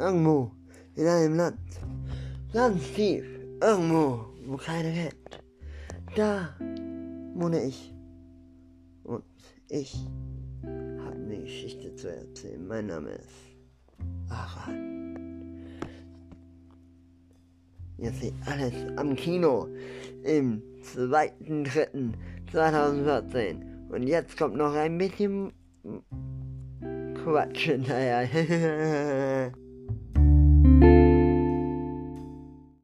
irgendwo in einem Land, ganz tief, irgendwo, wo keiner kennt. Da wohne ich. Und ich habe eine Geschichte zu erzählen. Mein Name ist Aran. Ihr seht alles am Kino im 2.3.2014. Und jetzt kommt noch ein bisschen Quatsch hinterher.